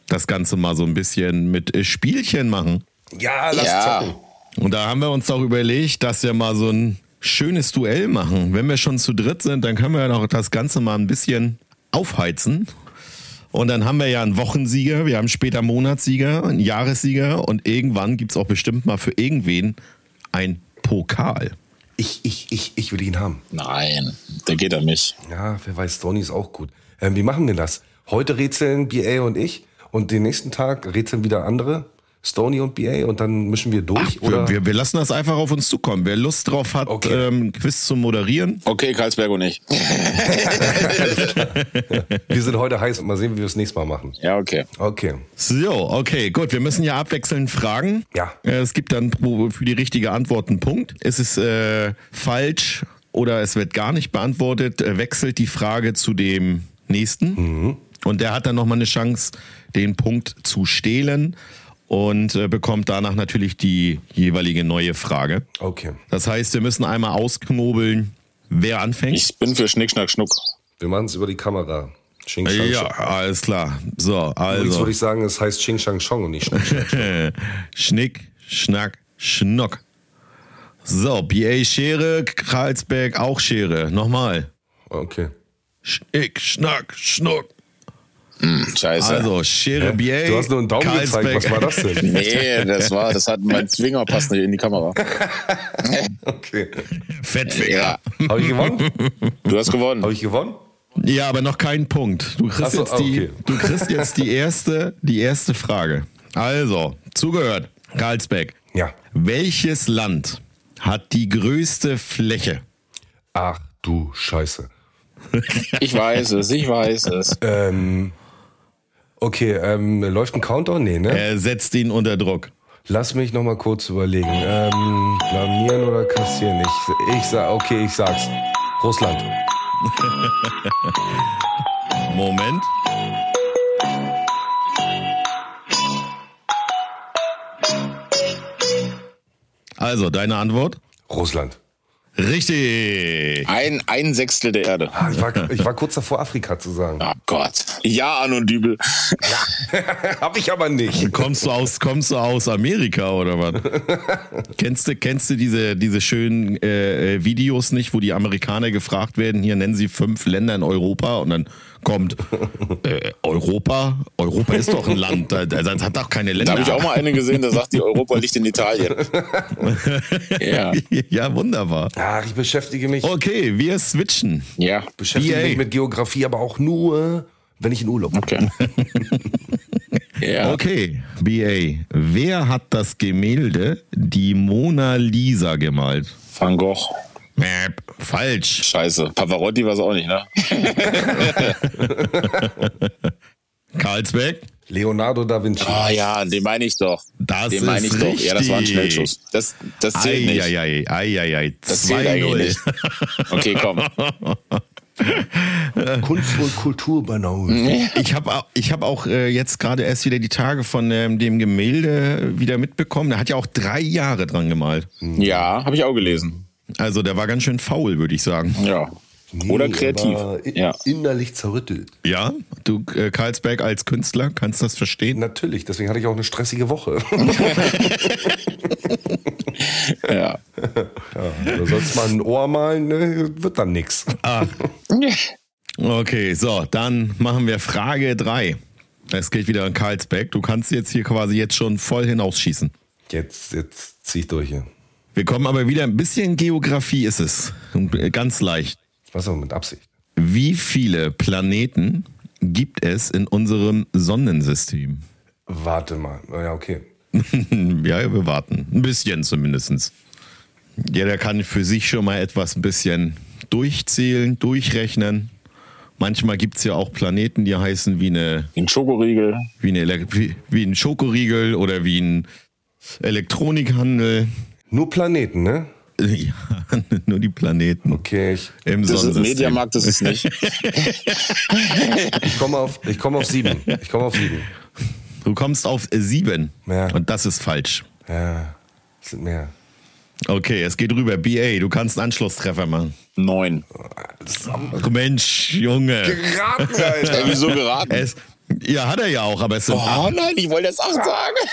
das Ganze mal so ein bisschen mit äh, Spielchen machen. ja, lass Ja. zocken. Und da haben wir uns auch überlegt, dass wir mal so ein schönes Duell machen. Wenn wir schon zu dritt sind, dann können wir ja noch das Ganze mal ein bisschen aufheizen. Und dann haben wir ja einen Wochensieger, wir haben später Monatssieger, einen Jahressieger und irgendwann gibt es auch bestimmt mal für irgendwen ein Pokal. Ich, ich, ich, ich will ihn haben. Nein, der geht an mich. Ja, wer weiß, Stoney ist auch gut. Ähm, wie machen wir das? Heute rätseln BA und ich und den nächsten Tag rätseln wieder andere, Stoney und BA und dann mischen wir durch? oder? Wir, wir, lassen das einfach auf uns zukommen. Wer Lust drauf hat, Okay. ähm, Quiz zu moderieren, Okay, Karlsberg und ich. [LAUGHS] wir sind heute heiß und mal sehen, wie wir es nächstes Mal machen. Ja, okay. Okay. So, okay, gut. Wir müssen ja abwechselnd fragen. Ja. Äh, Es gibt dann für die richtige Antwort einen Punkt. Ist es äh, falsch oder es wird gar nicht beantwortet, äh, wechselt die Frage zu dem nächsten. Und der hat dann nochmal eine Chance, den Punkt zu stehlen und äh, bekommt danach natürlich die jeweilige neue Frage. Okay. Das heißt, wir müssen einmal ausknobeln, wer anfängt. Ich bin für Schnick, Schnack, Schnuck. Wir machen es über die Kamera. Ching, Shang, ja, alles klar. So, Übrigens also. würde ich sagen, es heißt Ching Shang Chong und nicht Schnick, Schnack. [LAUGHS] Schnick, Schnack, Schnock. So, BA Schere, Karlsberg auch Schere. Nochmal. Okay. Schnick, Schnack, Schnuck. Hm, scheiße. Also, Schere, BA. Du hast nur einen Daumen Karlsberg. gezeigt. Was war das denn? nee, das war, das hat mein Zwinger passt nicht in die Kamera. [LAUGHS] Okay. Fettfinger. Ja, Habe ich gewonnen? du hast gewonnen. Habe ich gewonnen? Ja. aber noch keinen Punkt. Du kriegst, so, jetzt, die, okay. du kriegst jetzt die erste, die erste Frage. Also, zugehört. Karlsberg. Ja. Welches Land hat die größte Fläche? Ach du Scheiße. Ich weiß es, ich weiß es. Ähm, okay, ähm, läuft ein Countdown? Nee, ne? Er setzt ihn unter Druck. Lass mich noch mal kurz überlegen. Ähm, blamieren oder kassieren? Ich, ich sag, okay, ich sag's. Russland. [LAUGHS] Moment. Also, deine Antwort? Russland. Richtig. Ein, ein Sechstel der Erde. Ah, ich, war, ich war kurz davor, Afrika zu sagen. Oh Gott. Ja, An und Dübel. [LAUGHS] Hab ich aber nicht. Kommst du aus, kommst du aus Amerika oder was? [LAUGHS] kennst du, kennst du diese, diese schönen äh, äh, Videos nicht, wo die Amerikaner gefragt werden, hier nennen sie fünf Länder in Europa und dann kommt [LAUGHS] äh, Europa? Europa ist doch ein Land, das, hat doch keine Da Länder. habe ich auch mal eine gesehen, der sagt, die Europa liegt in Italien. [LAUGHS] ja. ja, wunderbar. Ach, ich beschäftige mich, Okay, wir switchen. Ja. beschäftige BA. mich mit Geografie, aber auch nur, wenn ich in Urlaub bin. Okay. [LAUGHS] ja. Okay, BA. Wer hat das Gemälde Die Mona Lisa gemalt? Van Gogh. Mäp, falsch. Scheiße. Pavarotti war es auch nicht, ne? [LAUGHS] Karlsberg? Leonardo da Vinci. Ah ja, den meine ich doch. Das den meine ich ist doch. Ja, das war ein richtig. Schnellschuss. Das, das zählt nicht. Eieiei, eieiei. Das zählt eigentlich 2-0. nicht. Okay, komm. [LAUGHS] Kunst und Kultur Ich habe ich hab auch äh, jetzt gerade erst wieder die Tage von ähm, dem Gemälde wieder mitbekommen. Der hat ja auch drei Jahre dran gemalt. Ja, habe ich auch gelesen. Also der war ganz schön faul, würde ich sagen. Ja. Oder kreativ. In, Ja. Innerlich zerrüttelt. Ja, du äh, Karlsberg als Künstler, kannst das verstehen? Natürlich, deswegen hatte ich auch eine stressige Woche. [LAUGHS] Ja. Da sollst mal ein Ohr malen, ne, wird dann nix. Okay, so, dann machen wir Frage 3. Es geht wieder an Karlsberg. Du kannst jetzt hier quasi jetzt schon voll hinausschießen. Jetzt, jetzt zieh ich durch hier. Wir kommen aber wieder ein bisschen Geografie ist es. Ganz leicht. Was aber mit Absicht. Wie viele Planeten gibt es in unserem Sonnensystem? Warte mal. Na Ja, okay. [LAUGHS] ja, wir warten. Ein bisschen zumindestens. Jeder kann für sich schon mal etwas ein bisschen durchzählen, durchrechnen. Manchmal gibt es ja auch Planeten, die heißen wie eine, Ein Schokoriegel. wie, eine, wie, wie ein Schokoriegel oder wie ein Elektronikhandel. Nur Planeten, ne? [LAUGHS] Ja, [LAUGHS] nur die Planeten Okay, ich, im Das ist. Mediamarkt, das ist nicht. [LAUGHS] ich komme auf, ich komme auf sieben. Ich komme auf sieben. Du kommst auf sieben Ja. und das ist falsch. Ja, es sind mehr. Okay, es geht rüber. BA, du kannst einen Anschlusstreffer machen. Neun. Ach, Mensch, Junge. Geraten, Alter. Ey, wieso geraten? Es, ja, hat er ja auch, aber es sind acht. Oh nein, ich wollte das auch sagen. [LAUGHS]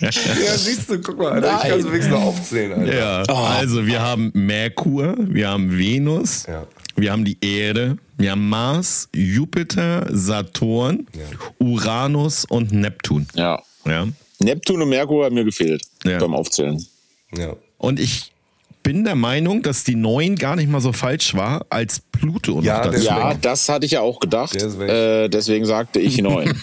Ja, siehst du, guck mal, Alter. Ich kann es Nein. wenigstens noch aufzählen, Alter. Ja, also wir haben Merkur, wir haben Venus, Ja. wir haben die Erde, wir haben Mars, Jupiter, Saturn, Uranus und Neptun. Ja. Ja. Neptun und Merkur haben mir gefehlt Ja. beim Aufzählen. Ja. Und ich bin der Meinung, dass die 9 gar nicht mal so falsch war, als Pluto Ja, noch der dazu. ist Ja, das hatte ich ja auch gedacht. Weg. Äh, deswegen sagte ich neun. [LAUGHS]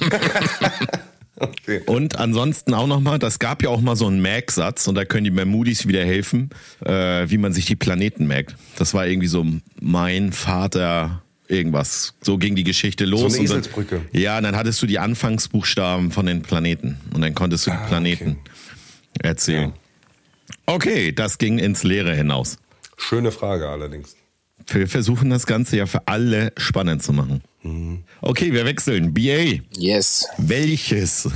Okay. Und ansonsten auch nochmal, das gab ja auch mal so einen Merksatz und da können die Bermudis wieder helfen, äh, wie man sich die Planeten merkt. Das war irgendwie so mein Vater irgendwas. So ging die Geschichte los. So eine und dann, Eselsbrücke. Ja, und dann hattest du die Anfangsbuchstaben von den Planeten und dann konntest du die Ah, Planeten erzählen. Okay, das ging ins Leere hinaus. Schöne Frage allerdings. Wir versuchen das Ganze ja für alle spannend zu machen. Okay, wir wechseln. BA. Yes. Welches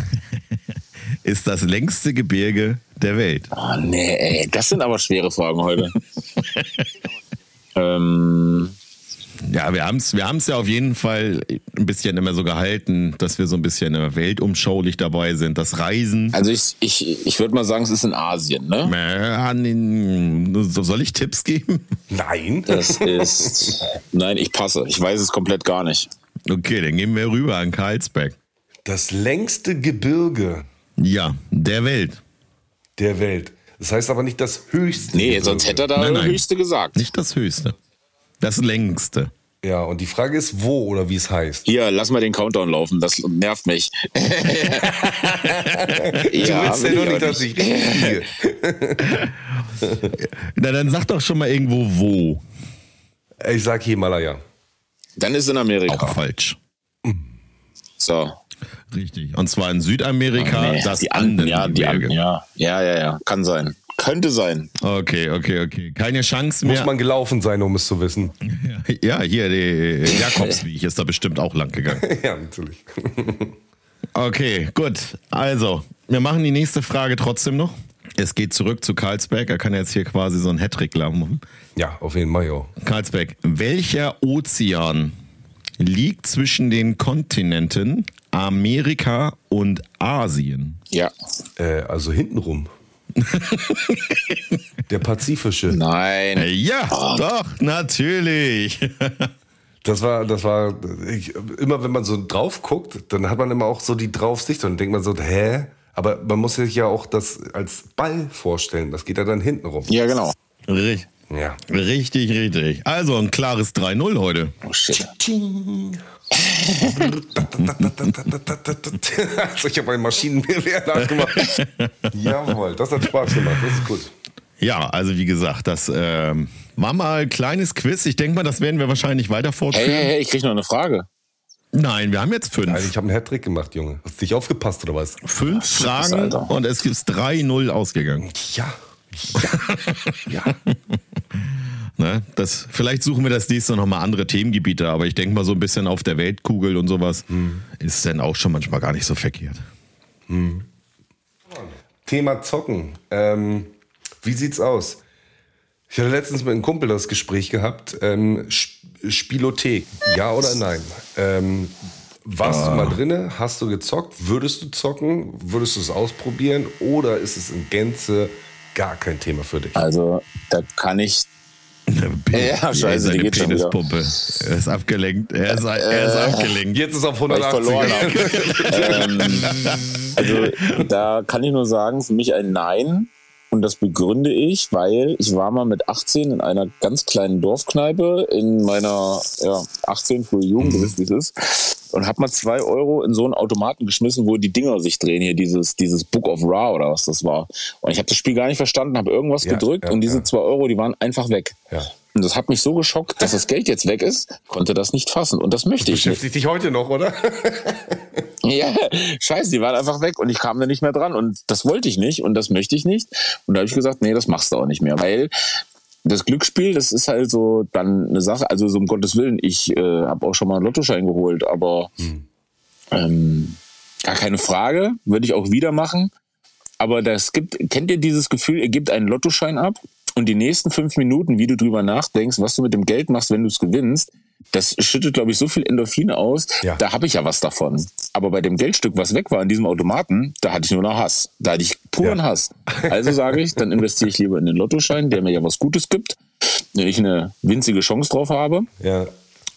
[LAUGHS] ist das längste Gebirge der Welt? Oh nee, ey, das sind aber schwere Fragen heute. [LAUGHS] ähm, Ja, wir haben es wir haben's ja auf jeden Fall ein bisschen immer so gehalten, dass wir so ein bisschen immer weltumschaulich dabei sind. Das Reisen. also ich, ich, ich würde mal sagen, es ist in Asien, ne? Äh, an den, so- soll ich Tipps geben? Nein. Das ist. Nein, ich passe. Ich weiß es komplett gar nicht. Okay, dann gehen wir rüber an Karlsberg. Das längste Gebirge Ja, der Welt. der Welt. Das heißt aber nicht das höchste. Nee, Gebirge. sonst hätte er da Nein, nein. höchste gesagt. Nicht das höchste. Das längste. Ja, und die Frage ist, wo oder wie es heißt. Hier, lass mal den Countdown laufen, das nervt mich. [LAUGHS] Du willst ja nur ich nicht, dass ich richtig. [LAUGHS] Na, dann sag doch schon mal irgendwo wo. Ich sag Himalaya. Dann ist in Amerika. Auch falsch. So. Richtig. Und zwar in Südamerika, Nee, das die Anden, ja, die. Anden, ja. Ja, ja, ja. Kann sein. Könnte sein. Okay, okay, okay. Keine Chance Muss mehr. man gelaufen sein, um es zu wissen. [LAUGHS] Ja, hier, der Jakobsweg ist da bestimmt auch lang gegangen. [LAUGHS] ja, natürlich. [LAUGHS] Okay, gut. Also, wir machen die nächste Frage trotzdem noch. Es geht zurück zu Karlsberg. Er kann jetzt hier quasi so einen Hattrick machen. Ja, auf jeden Fall, ja. Karlsberg, welcher Ozean liegt zwischen den Kontinenten Amerika und Asien? Ja. Äh, also hintenrum. [LAUGHS] Der Pazifische. Nein. Äh, Ja, doch, natürlich. [LAUGHS] Das war, das war, ich, immer wenn man so drauf guckt, dann hat man immer auch so die Draufsicht und denkt man so, hä? Aber man muss sich ja auch das als Ball vorstellen. Das geht ja dann hinten rum. Ja, genau. Richtig, Ja. richtig, richtig. Also ein klares 3-0 heute. Oh shit. [LAUGHS] also ich habe ein Maschinengewehr nachgemacht. [LAUGHS] Jawohl, das hat Spaß gemacht. Das ist gut. Ja, also wie gesagt, das ähm, war mal ein kleines Quiz. Ich denke mal, das werden wir wahrscheinlich weiter Hey, fortführen. hey, hey, ich krieg noch eine Frage. Nein, wir haben jetzt fünf. Also ich habe einen Hattrick gemacht, Junge. Hast du nicht aufgepasst oder was? fünf Fragen Alter. und es ist 3-0 ausgegangen. Ja. Ja. [LAUGHS] ja. Ne? Das, vielleicht suchen wir das nächste noch mal andere Themengebiete, aber ich denke mal so ein bisschen auf der Weltkugel und sowas hm. ist dann auch schon manchmal gar nicht so verkehrt. Hm. Thema Zocken. Ähm, wie sieht's aus? Ich hatte letztens mit einem Kumpel das Gespräch gehabt. Ähm, Spielothek, ja oder nein? Ähm, warst ah. du mal drinne? Hast du gezockt? Würdest du zocken? Würdest du es ausprobieren? Oder ist es in Gänze gar kein Thema für dich? Also, da kann ich ja, scheiße, die geht Penispumpe. Er ist abgelenkt. Er ist, er ist äh, abgelenkt. Jetzt ist er auf 180. [LAUGHS] ähm, also da kann ich nur sagen, für mich ein Nein. Und das begründe ich, weil ich war mal mit 18 in einer ganz kleinen Dorfkneipe in meiner ja, 18 frühe Jugend, mhm. wie es ist, und habe mal zwei Euro in so einen Automaten geschmissen, wo die Dinger sich drehen, hier dieses, dieses Book of Ra oder was das war. Und ich habe das Spiel gar nicht verstanden, habe irgendwas ja, gedrückt ja, und diese zwei Euro, die waren einfach weg. Ja. Und das hat mich so geschockt, dass das Geld jetzt weg ist, konnte das nicht fassen. Und das möchte das ich beschäftigt nicht. dich heute noch, oder? [LAUGHS] ja, scheiße, die waren einfach weg und ich kam da nicht mehr dran. Und das wollte ich nicht und das möchte ich nicht. Und da habe ich gesagt, nee, das machst du auch nicht mehr. Weil das Glücksspiel, das ist halt so dann eine Sache. Also so um Gottes Willen, ich äh, habe auch schon mal einen Lottoschein geholt, aber hm. ähm, gar keine Frage, würde ich auch wieder machen. Aber das gibt, kennt ihr dieses Gefühl, ihr gebt einen Lottoschein ab und die nächsten fünf Minuten, wie du drüber nachdenkst, was du mit dem Geld machst, wenn du es gewinnst, das schüttet, glaube ich, so viel Endorphine aus, ja. da habe ich ja was davon. Aber bei dem Geldstück, was weg war in diesem Automaten, da hatte ich nur noch Hass. Da hatte ich puren ja. Hass. Also sage ich, dann investiere ich lieber in den Lottoschein, der mir ja was Gutes gibt, wenn ich eine winzige Chance drauf habe. Ja.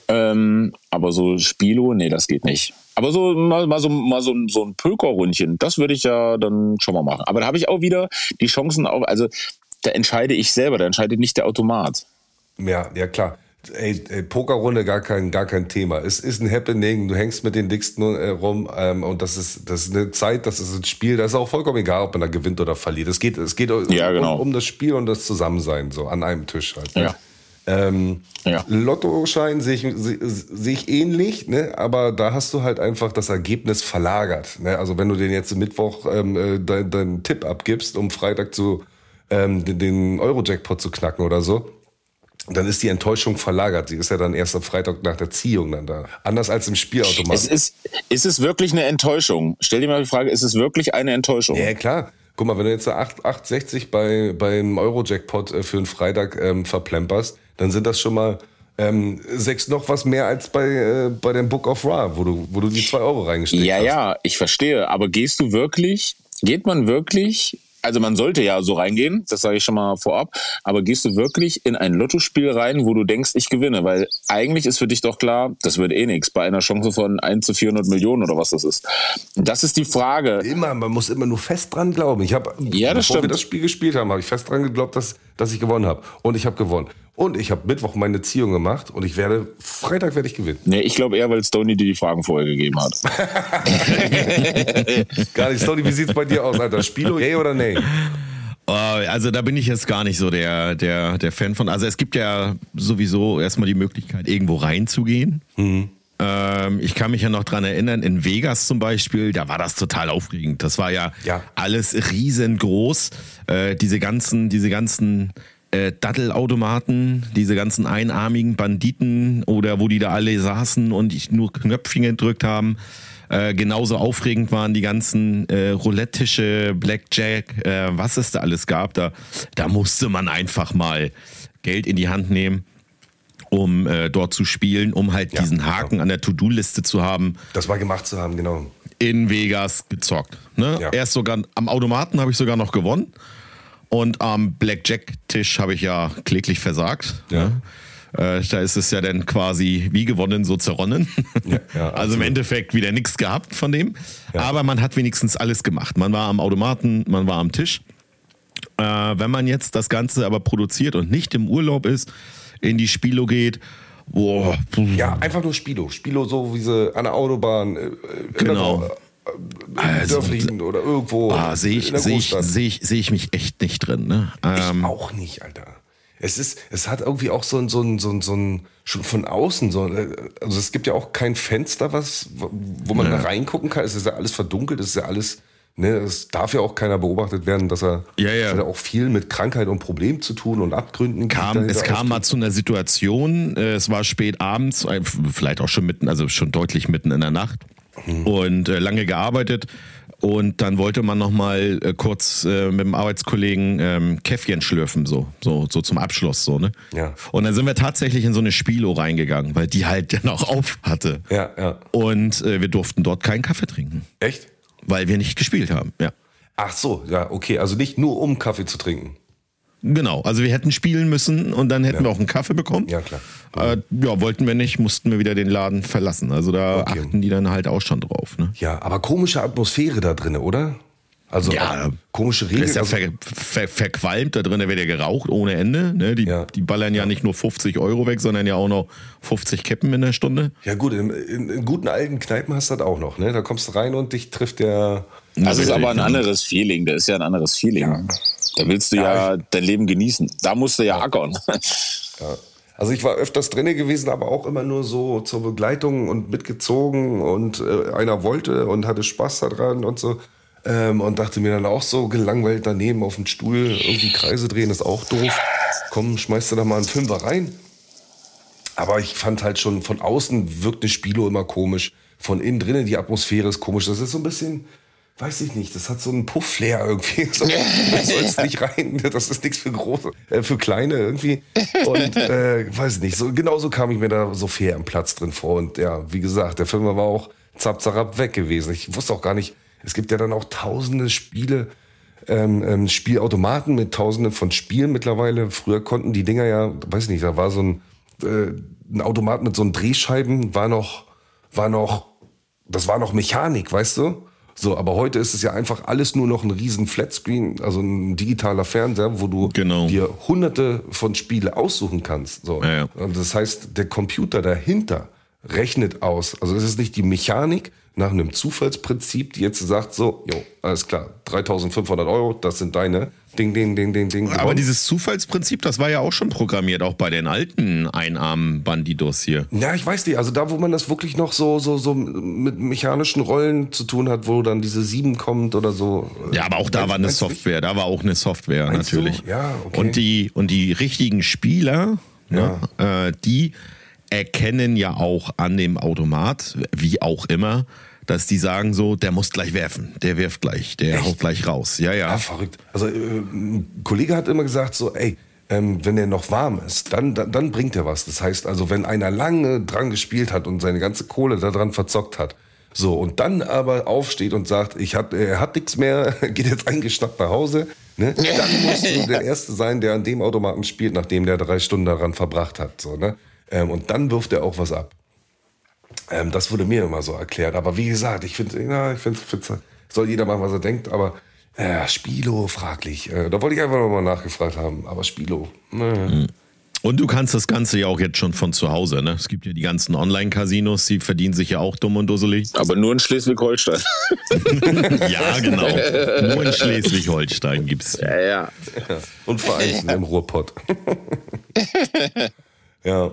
Ähm, aber so Spilo, nee, das geht nicht. Aber so mal, mal so mal so, so ein Pöker-Rundchen, das würde ich ja dann schon mal machen. Aber da habe ich auch wieder die Chancen auf, also da entscheide ich selber, da entscheidet nicht der Automat. Ja, ja klar. Ey, ey, Pokerrunde gar kein, gar kein Thema. Es ist ein Happening, du hängst mit den Dicksten äh, rum ähm, und das ist, das ist eine Zeit, das ist ein Spiel, das ist auch vollkommen egal, ob man da gewinnt oder verliert. Es geht, es geht ja, genau. um, um, das Spiel und das Zusammensein, so an einem Tisch halt. Ne? Ja. Ähm, ja. Lottoschein sehe ich, seh, seh ich ähnlich, ne? aber da hast du halt einfach das Ergebnis verlagert. Ne? Also wenn du den jetzt Mittwoch ähm, äh, deinen dein Tipp abgibst, um Freitag zu ähm, den, den Euro-Jackpot zu knacken oder so, dann ist die Enttäuschung verlagert. Sie ist ja dann erst am Freitag nach der Ziehung dann da. Anders als im Spielautomat. Es ist, ist es wirklich eine Enttäuschung? Stell dir mal die Frage, ist es wirklich eine Enttäuschung? Ja, klar. Guck mal, wenn du jetzt 8,60 bei, beim Euro-Jackpot äh, für einen Freitag ähm, verplemperst, dann sind das schon mal ähm, sechs noch was mehr als bei, äh, bei dem Book of Ra, wo du, wo du die zwei Euro reingesteckt ja, hast. Ja, ja, ich verstehe. Aber gehst du wirklich, geht man wirklich also man sollte ja so reingehen, das sage ich schon mal vorab, aber gehst du wirklich in ein Lottospiel rein, wo du denkst, ich gewinne? Weil eigentlich ist für dich doch klar, das wird eh nichts bei einer Chance von 1 zu 400 Millionen oder was das ist. Das ist die Frage. Immer, man muss immer nur fest dran glauben. Ich habe, ja, bevor stimmt. wir das Spiel gespielt haben, habe ich fest dran geglaubt, dass, dass ich gewonnen habe. Und ich habe gewonnen. Und ich habe Mittwoch meine Ziehung gemacht und ich werde, Freitag werde ich gewinnen. Nee, ich glaube eher, weil Stoney dir die Fragen vorher gegeben hat. [LAUGHS] Gar nicht. Stoney, wie sieht es bei dir aus, Alter? Spielo, yay oder nee? Oh, also da bin ich jetzt gar nicht so der, der, der Fan von. Also es gibt ja sowieso erstmal die Möglichkeit, irgendwo reinzugehen. Mhm. Ähm, ich kann mich ja noch dran erinnern, in Vegas zum Beispiel, da war das total aufregend. Das war ja, ja. alles riesengroß. Äh, diese ganzen, diese ganzen äh, Dattelautomaten, diese ganzen einarmigen Banditen oder wo die da alle saßen und ich nur Knöpfchen gedrückt haben. Äh, genauso aufregend waren die ganzen äh, Roulette-Tische, Blackjack, äh, was es da alles gab. Da, da musste man einfach mal Geld in die Hand nehmen um äh, dort zu spielen, um halt ja, diesen Haken genau. an der To-Do-Liste zu haben. Das war gemacht zu haben, genau. In Vegas gezockt. Ne? Ja. Erst sogar am Automaten habe ich sogar noch gewonnen. Und am Blackjack-Tisch habe ich ja kläglich versagt. Ja. Ne? Äh, da ist es ja dann quasi wie gewonnen, so zerronnen. Ja, ja, [LAUGHS] also im Endeffekt wieder nichts gehabt von dem. Aber man hat wenigstens alles gemacht. Man war am Automaten, man war am Tisch. Äh, wenn man jetzt das Ganze aber produziert und nicht im Urlaub ist, in die Spilo geht, Boah. Ja, einfach nur Spilo. Spilo so wie sie an der Autobahn. Äh, genau. Also, Dörflichen oder irgendwo. Ah, sehe ich, sehe ich, sehe ich, sehe ich mich echt nicht drin. Ne? Ähm, ich auch nicht, Alter. Es ist, es hat irgendwie auch so ein, so ein, so ein, so ein schon von außen so, also es gibt ja auch kein Fenster, was, wo man ja. da reingucken kann. Es ist ja alles verdunkelt, es ist ja alles Ne, es darf ja auch keiner beobachtet werden, dass er, Ja, ja. Hat ja auch viel mit Krankheit und Problem zu tun und Abgründen. kam, es kam mal zu einer Situation, äh, es war spät abends, äh, vielleicht auch schon mitten, also schon deutlich mitten in der Nacht und äh, lange gearbeitet und dann wollte man noch mal äh, kurz äh, mit dem Arbeitskollegen ähm, Käffchen schlürfen, so, so, so zum Abschluss, so, ne? Ja. Und dann sind wir tatsächlich in so eine Spilo reingegangen, weil die halt [LAUGHS] ja noch auf hatte. Ja, ja. Und äh, wir durften dort keinen Kaffee trinken, Echt? weil wir nicht gespielt haben, ja. Ach so, ja, okay. Also nicht nur um Kaffee zu trinken. Genau, also wir hätten spielen müssen und dann hätten Ja. wir auch einen Kaffee bekommen. Ja, klar. Äh, ja, wollten wir nicht, mussten wir wieder den Laden verlassen. Also da Okay. achten die dann halt auch schon drauf. Ne? Ja, aber komische Atmosphäre da drin, oder? Also Ja. auch komische Der Regeln. ist ja also, ver, ver, verqualmt, da drin wird ja geraucht ohne Ende. Ne? Die, Ja. die ballern ja nicht nur 50 Euro weg, sondern ja auch noch 50 Kippen in der Stunde. ja gut, in, in, in guten alten Kneipen hast du das auch noch. Ne? Da kommst du rein und dich trifft der... Das ist aber ein Richtig. anderes Feeling. Das ist ja ein anderes Feeling. Da willst du ja, dein Leben genießen. Da musst du ja ackern. Ja. Also ich war öfters drinne gewesen, aber auch immer nur so zur Begleitung und mitgezogen und äh, einer wollte und hatte Spaß daran und so. Ähm, und dachte mir dann auch so gelangweilt daneben auf dem Stuhl irgendwie Kreise drehen ist auch doof. Komm, schmeißt du da mal einen Fünfer rein. Aber ich fand halt schon von außen wirkt eine Spilo immer komisch. Von innen drinnen die Atmosphäre ist komisch. Das ist so ein bisschen, weiß ich nicht, das hat so einen Puff-Flair irgendwie. [LAUGHS] So, du sollst nicht rein. Das ist nichts für große, äh, für kleine irgendwie. Und äh, weiß ich nicht, so genauso kam ich mir da so fair am Platz drin vor. Und ja, wie gesagt, der Film war auch zapp, zapp weg gewesen. Ich wusste auch gar nicht, es gibt ja dann auch tausende Spiele, ähm, ähm, Spielautomaten mit tausenden von Spielen mittlerweile. Früher konnten die Dinger ja, weiß ich nicht, da war so ein, äh, ein Automat mit so einen Drehscheiben, war noch, war noch, das war noch Mechanik, weißt du? So, aber heute ist es ja einfach alles nur noch ein riesen Flatscreen, also ein digitaler Fernseher, wo du Genau. dir hunderte von Spiele aussuchen kannst. So. Ja, ja. Und das heißt, der Computer dahinter rechnet aus. Also es ist nicht die Mechanik nach einem Zufallsprinzip, die jetzt sagt, so, jo, alles klar, 3500 Euro, das sind deine. Ding, ding, ding, ding, ding. Aber gewonnen. dieses Zufallsprinzip, das war ja auch schon programmiert, auch bei den alten Einarm-Bandidos hier. Ja, ich weiß nicht. Also da, wo man das wirklich noch so, so, so mit mechanischen Rollen zu tun hat, wo dann diese sieben kommt oder so. Ja, aber auch da war eine? Software, da war auch eine Software Meinst du? natürlich. Ja, okay. Und die und die richtigen Spieler, ne, äh, die erkennen ja auch an dem Automat, wie auch immer, dass die sagen so, der muss gleich werfen, der wirft gleich, der haut gleich raus. Ja, ja. Ja, verrückt. Also äh, ein Kollege hat immer gesagt so, ey, ähm, wenn der noch warm ist, dann, dann, dann bringt er was. Das heißt also, wenn einer lange dran gespielt hat und seine ganze Kohle daran verzockt hat, so und dann aber aufsteht und sagt, ich hat, er hat nichts mehr, [LAUGHS] geht jetzt eingeschnappt nach Hause, ne? dann musst du [LAUGHS] der Erste sein, der an dem Automaten spielt, nachdem der drei Stunden daran verbracht hat. So, ne? Ähm, und dann wirft er auch was ab. Ähm, das wurde mir immer so erklärt. Aber wie gesagt, ich finde, ja, ich finde, soll jeder machen, was er denkt. Aber äh, Spilo, fraglich. Äh, da wollte ich einfach nochmal nachgefragt haben. Aber Spilo, ne. Und du kannst das Ganze ja auch jetzt schon von zu Hause, ne? Es gibt ja die ganzen Online-Casinos, die verdienen sich ja auch dumm und dusselig. Aber nur in Schleswig-Holstein. [LAUGHS] ja, genau. Nur in Schleswig-Holstein gibt's. Ja, ja. Und Vereinten [LAUGHS] im Ruhrpott. [LAUGHS] ja.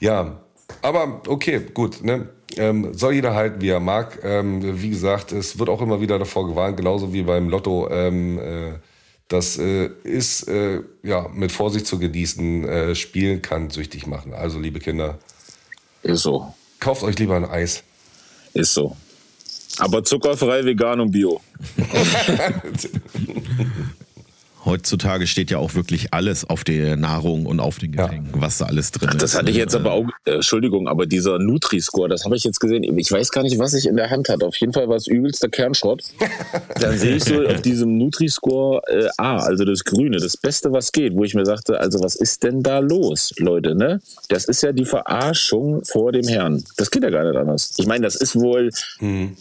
Ja. Aber okay, gut. Ne? Ähm, soll jeder halten, wie er mag. Ähm, wie gesagt, es wird auch immer wieder davor gewarnt, genauso wie beim Lotto. Ähm, äh, das äh, ist äh, ja mit Vorsicht zu genießen. Äh, Spielen kann süchtig machen. Also, liebe Kinder, Ist so. kauft euch lieber ein Eis. Ist so. Aber zuckerfrei, vegan und bio. [LAUGHS] Heutzutage steht ja auch wirklich alles auf der Nahrung und auf den Getränken, was da alles drin ist. Das hatte ich jetzt aber auch, äh, Entschuldigung, aber dieser Nutri-Score, das habe ich jetzt gesehen. Ich weiß gar nicht, was ich in der Hand hatte. Auf jeden Fall war es übelster Kernschrott. [LAUGHS] Dann sehe ich so auf diesem Nutri-Score äh, A, also das Grüne, das Beste, was geht, wo ich mir sagte, also was ist denn da los, Leute, ne? Das ist ja die Verarschung vor dem Herrn. Das geht ja gar nicht anders. Ich meine, das ist wohl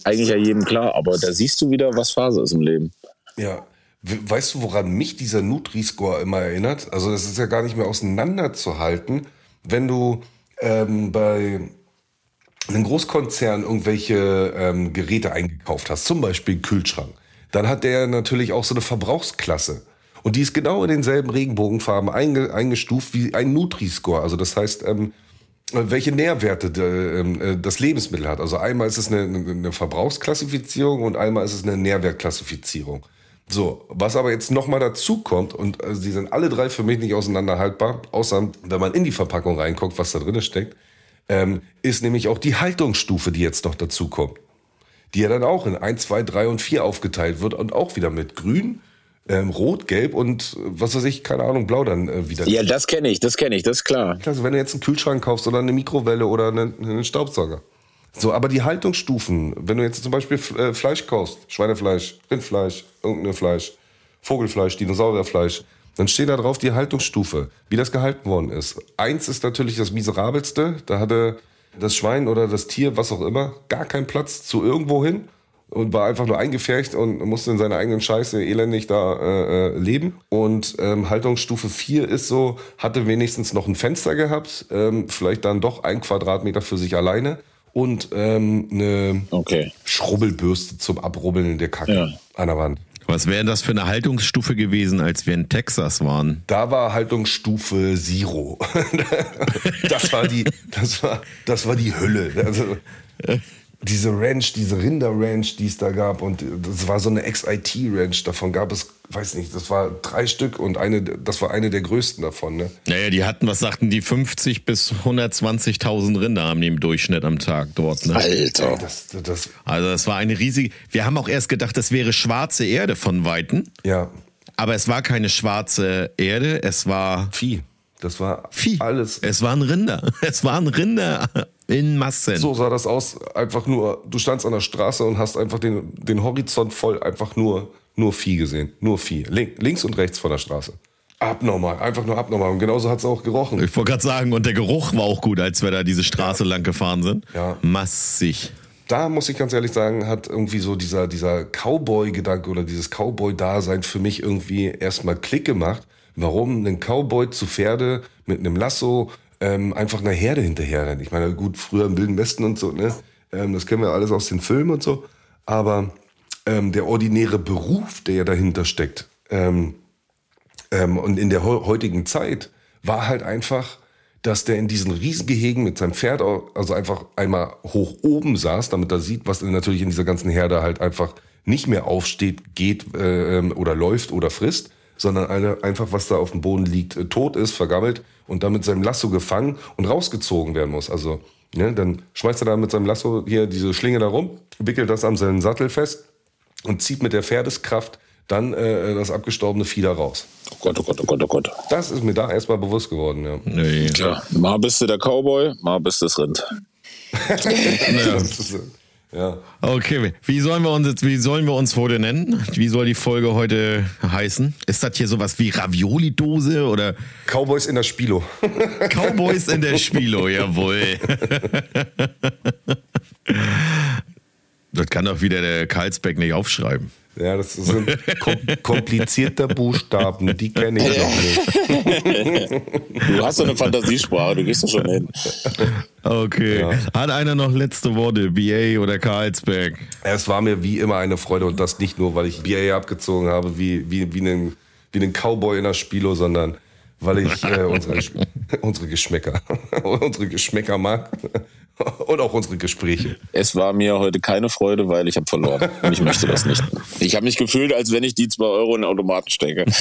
eigentlich ja jedem klar, aber da siehst du wieder, was Phase ist im Leben. Ja. We- Weißt du, woran mich dieser Nutri-Score immer erinnert? Also, das ist ja gar nicht mehr auseinanderzuhalten, wenn du ähm, bei einem Großkonzern irgendwelche ähm, Geräte eingekauft hast, zum Beispiel einen Kühlschrank. Dann hat der natürlich auch so eine Verbrauchsklasse. Und die ist genau in denselben Regenbogenfarben einge eingestuft wie ein Nutri-Score. Also, das heißt, ähm, welche Nährwerte äh, das Lebensmittel hat. Also einmal ist es eine, eine Verbrauchsklassifizierung und einmal ist es eine Nährwertklassifizierung. So, was aber jetzt nochmal dazu kommt, und äh, sie sind alle drei für mich nicht auseinanderhaltbar, außer wenn man in die Verpackung reinguckt, was da drin steckt, ähm, ist nämlich auch die Haltungsstufe, die jetzt noch dazu kommt. Die ja dann auch in 1, 2, 3 und 4 aufgeteilt wird und auch wieder mit grün, ähm, rot, gelb und äh, was weiß ich, keine Ahnung, blau dann äh, wieder. Ja, das kenne ich, das kenne ich, das ist klar. Also wenn du jetzt einen Kühlschrank kaufst oder eine Mikrowelle oder einen, einen Staubsauger. So, aber die Haltungsstufen, wenn du jetzt zum Beispiel äh, Fleisch kaufst, Schweinefleisch, Rindfleisch, irgendein Fleisch, Vogelfleisch, Dinosaurierfleisch, dann steht da drauf die Haltungsstufe, wie das gehalten worden ist. Eins ist natürlich das miserabelste, da hatte das Schwein oder das Tier, was auch immer, gar keinen Platz zu irgendwo hin und war einfach nur eingefärcht und musste in seiner eigenen Scheiße elendig da äh, äh leben. Und ähm, Haltungsstufe 4 ist so, hatte wenigstens noch ein Fenster gehabt, ähm, vielleicht dann doch ein Quadratmeter für sich alleine und ähm, eine okay. Schrubbelbürste zum Abrubbeln der Kacke ja. an der Wand. Was wäre das für eine Haltungsstufe gewesen, als wir in Texas waren? Da war Haltungsstufe Zero. [LAUGHS] das war die, das war, das war die Hölle. Also, diese Ranch, diese Rinder-Ranch, die es da gab, und das war so eine Ex-IT-Ranch, davon gab es, weiß nicht, das war drei Stück und eine, das war eine der größten davon, ne? Naja, die hatten, was sagten die, 50 bis 120.000 Rinder haben die im Durchschnitt am Tag dort, ne? Alter. Das, das, also das war eine riesige, wir haben auch erst gedacht, das wäre schwarze Erde von Weitem. Ja. Aber es war keine schwarze Erde, es war... Vieh. Das war Vieh. alles. Es waren Rinder. [LAUGHS] Es waren Rinder in Massen. So sah das aus. Einfach nur, du standst an der Straße und hast einfach den, den Horizont voll einfach nur, nur Vieh gesehen. Nur Vieh. Link, links und rechts von der Straße. Abnormal, einfach nur abnormal. Und genauso hat es auch gerochen. Ich wollte gerade sagen, und der Geruch war auch gut, als wir da diese Straße ja. lang gefahren sind. Ja. Massig. Da muss ich ganz ehrlich sagen, hat irgendwie so dieser, dieser Cowboy-Gedanke oder dieses Cowboy-Dasein für mich irgendwie erstmal Klick gemacht warum ein Cowboy zu Pferde mit einem Lasso ähm, einfach einer Herde hinterher rennt. Ich meine, gut, früher im Wilden Westen und so, ne? Ähm, das kennen wir alles aus den Filmen und so. Aber ähm, der ordinäre Beruf, der ja dahinter steckt, ähm, ähm, und in der heutigen Zeit war halt einfach, dass der in diesen Riesengehegen mit seinem Pferd also einfach einmal hoch oben saß, damit er sieht, was natürlich in dieser ganzen Herde halt einfach nicht mehr aufsteht, geht äh, ähm, oder läuft oder frisst sondern eine, einfach, was da auf dem Boden liegt, äh, tot ist, vergammelt und dann mit seinem Lasso gefangen und rausgezogen werden muss. Also, ne, dann schmeißt er da mit seinem Lasso hier diese Schlinge da rum, wickelt das an seinen Sattel fest und zieht mit der Pferdeskraft dann äh, das abgestorbene Vieh da raus. Oh Gott, oh Gott, oh Gott, oh Gott. Das ist mir da erstmal bewusst geworden, ja. Nee. Klar. Mal bist du der Cowboy, mal bist du das Rind. [LAUGHS] ja. Ja. Okay, wie sollen wir uns jetzt, wie sollen wir uns heute nennen? Wie soll die Folge heute heißen? Ist das hier sowas wie Ravioli-Dose oder? Cowboys in der Spilo. [LAUGHS] Cowboys in der Spilo, jawohl. das kann doch wieder der Karlsbeck nicht aufschreiben. Ja, das sind komplizierte Buchstaben, die kenne ich noch nicht. Du hast so eine Fantasiesprache, du gehst da schon hin. Okay. Ja. Hat einer noch letzte Worte, BA oder Karlsberg? Es war mir wie immer eine Freude und das nicht nur, weil ich BA abgezogen habe, wie, wie, wie, einen, wie einen Cowboy in der Spilo, sondern weil ich äh, unsere, [LAUGHS] unsere Geschmäcker, [LAUGHS] unsere Geschmäcker mag [LAUGHS] und auch unsere Gespräche. Es war mir heute keine Freude, weil ich habe verloren und ich möchte das nicht. Ich habe mich gefühlt, als wenn ich die zwei Euro in den Automaten stecke. [LAUGHS]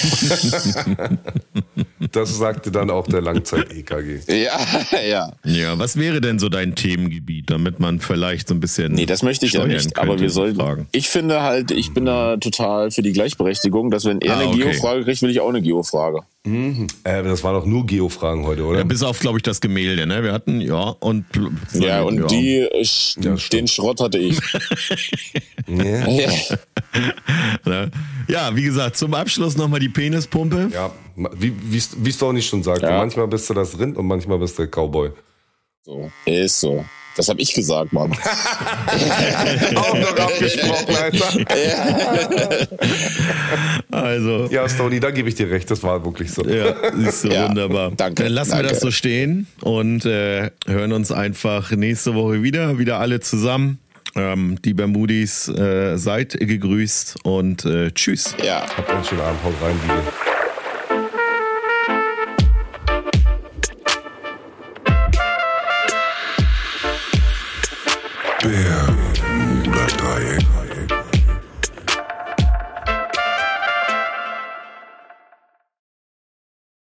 Das sagte dann auch der Langzeit-EKG. Ja, [LAUGHS] ja. Ja, was wäre denn so dein Themengebiet, damit man vielleicht so ein bisschen. Nee, das möchte ich ja nicht. Aber wir sollten. Fragen. Ich finde halt, ich bin da total für die Gleichberechtigung, dass wenn er ah, eine okay. Geo-Frage kriegt, will ich auch eine Geo-Frage. Mhm. Äh, das waren doch nur Geo-Fragen heute, oder? Ja, bis auf, glaube ich, das Gemälde, ne? Wir hatten, ja, und. Ja, und ja. die, ich, ja, den Schrott hatte ich. [LAUGHS] ja. ja. wie gesagt, zum Abschluss nochmal die Penispumpe. Ja, wie es doch nicht schon sagt. Manchmal bist du das Rind und manchmal bist du der Cowboy. So, ist so. Das habe ich gesagt, Mann. [LAUGHS] Auch noch abgesprochen, Alter. also. Ja, Stony, da gebe ich dir recht. Das war wirklich so. Ja, ist so ja, wunderbar. Danke. Dann lassen danke. wir das so stehen und äh, hören uns einfach nächste Woche wieder. Wieder alle zusammen. Ähm, die Bermudis, äh, seid gegrüßt und äh, tschüss. Ja. Habt einen schönen Abend. Haut rein, Liebe.